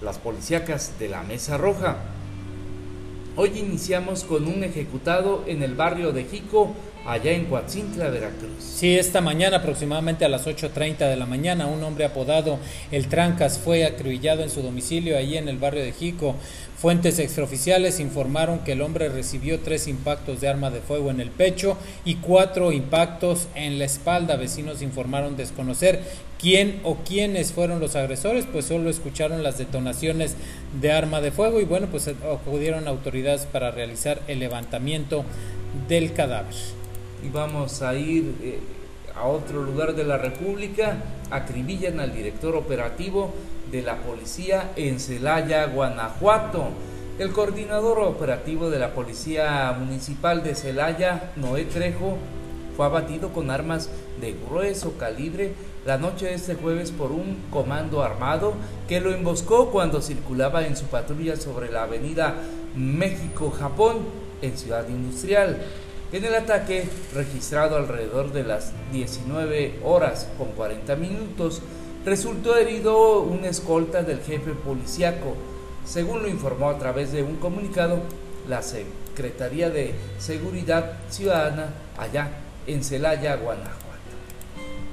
Las policíacas de la Mesa Roja. Hoy iniciamos con un ejecutado en el barrio de Jico, allá en Coatzintla, Veracruz. Sí, esta mañana aproximadamente a las 8.30 de la mañana un hombre apodado El Trancas fue acribillado en su domicilio allí en el barrio de Jico. Fuentes extraoficiales informaron que el hombre recibió tres impactos de arma de fuego en el pecho y cuatro impactos en la espalda. Vecinos informaron desconocer quién o quiénes fueron los agresores, pues solo escucharon las detonaciones de arma de fuego y bueno, pues acudieron autoridades para realizar el levantamiento del cadáver y vamos a ir eh, a otro lugar de la República, acribillan al director operativo de la policía en Celaya, Guanajuato. El coordinador operativo de la Policía Municipal de Celaya, Noé Trejo, fue abatido con armas de grueso calibre la noche de este jueves por un comando armado que lo emboscó cuando circulaba en su patrulla sobre la avenida México-Japón en Ciudad Industrial. En el ataque, registrado alrededor de las 19 horas con 40 minutos, resultó herido un escolta del jefe policiaco, según lo informó a través de un comunicado la Secretaría de Seguridad Ciudadana allá en Celaya, Guanajuato.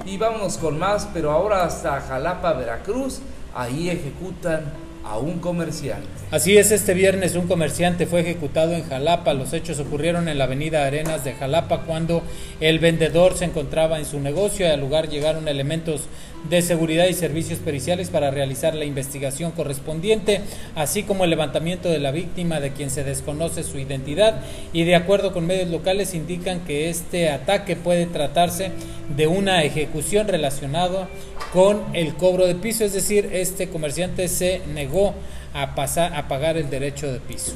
Y vámonos con más, pero ahora hasta Jalapa, Veracruz, ahí ejecutan a un comerciante. Así es, este viernes un comerciante fue ejecutado en Jalapa. Los hechos ocurrieron en la avenida Arenas de Jalapa cuando el vendedor se encontraba en su negocio y al lugar llegaron elementos de seguridad y servicios periciales para realizar la investigación correspondiente, así como el levantamiento de la víctima de quien se desconoce su identidad y de acuerdo con medios locales indican que este ataque puede tratarse de una ejecución relacionada con el cobro de piso, es decir, este comerciante se negó a, pasar, a pagar el derecho de piso.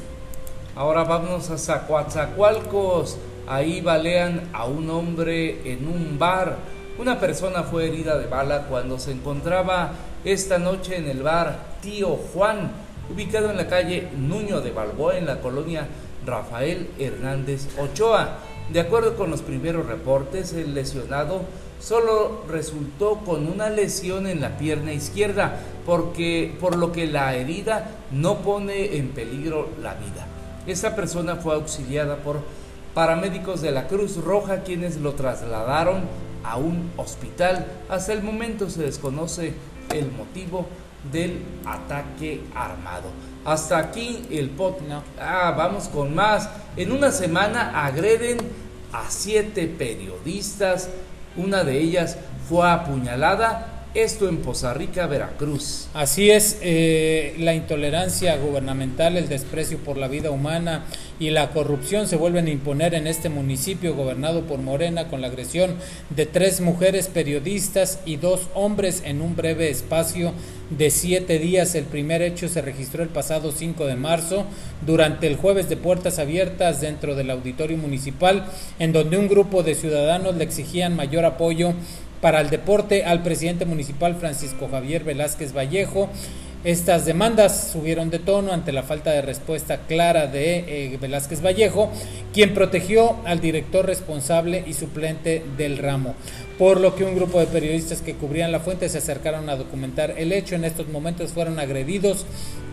Ahora vamos a Zacuatzacualcos. Ahí balean a un hombre en un bar. Una persona fue herida de bala cuando se encontraba esta noche en el bar Tío Juan, ubicado en la calle Nuño de Balboa, en la colonia Rafael Hernández Ochoa. De acuerdo con los primeros reportes, el lesionado solo resultó con una lesión en la pierna izquierda, porque, por lo que la herida no pone en peligro la vida. Esta persona fue auxiliada por paramédicos de la Cruz Roja quienes lo trasladaron a un hospital. Hasta el momento se desconoce el motivo del ataque armado. Hasta aquí el pot. Ah, vamos con más. En una semana agreden a siete periodistas una de ellas fue apuñalada esto en Poza Rica, Veracruz. Así es, eh, la intolerancia gubernamental, el desprecio por la vida humana y la corrupción se vuelven a imponer en este municipio gobernado por Morena con la agresión de tres mujeres periodistas y dos hombres en un breve espacio de siete días. El primer hecho se registró el pasado 5 de marzo durante el jueves de puertas abiertas dentro del auditorio municipal, en donde un grupo de ciudadanos le exigían mayor apoyo para el deporte al presidente municipal Francisco Javier Velázquez Vallejo. Estas demandas subieron de tono ante la falta de respuesta clara de eh, Velázquez Vallejo, quien protegió al director responsable y suplente del ramo, por lo que un grupo de periodistas que cubrían la fuente se acercaron a documentar el hecho. En estos momentos fueron agredidos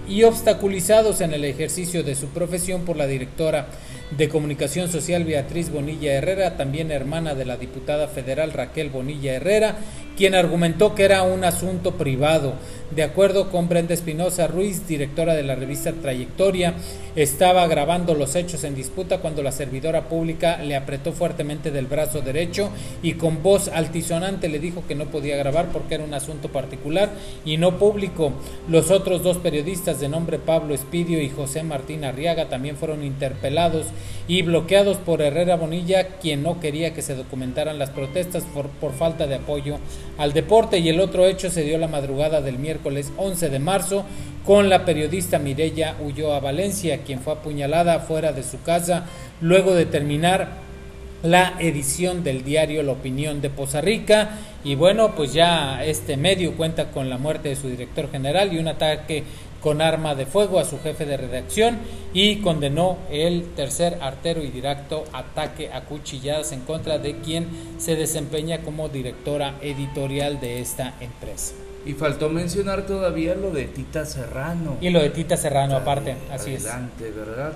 y obstaculizados en el ejercicio de su profesión por la directora de Comunicación Social Beatriz Bonilla Herrera, también hermana de la diputada federal Raquel Bonilla Herrera, quien argumentó que era un asunto privado. De acuerdo con Brenda Espinosa Ruiz, directora de la revista Trayectoria, estaba grabando los hechos en disputa cuando la servidora pública le apretó fuertemente del brazo derecho y con voz altisonante le dijo que no podía grabar porque era un asunto particular y no público. Los otros dos periodistas de nombre Pablo Espidio y José Martín Arriaga también fueron interpelados y bloqueados por Herrera Bonilla, quien no quería que se documentaran las protestas por, por falta de apoyo al deporte y el otro hecho se dio la madrugada del miércoles 11 de marzo con la periodista Mirella Ulloa Valencia, quien fue apuñalada fuera de su casa luego de terminar la edición del diario La Opinión de Poza Rica y bueno pues ya este medio cuenta con la muerte de su director general y un ataque con arma de fuego a su jefe de redacción y condenó el tercer artero y directo ataque a cuchilladas en contra de quien se desempeña como directora editorial de esta empresa. Y faltó mencionar todavía lo de Tita Serrano. Y lo de Tita Serrano, aparte, así Adelante, ¿verdad?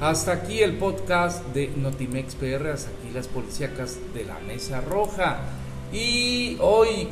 Hasta aquí el podcast de Notimex PR, hasta aquí las policíacas de la Mesa Roja. Y hoy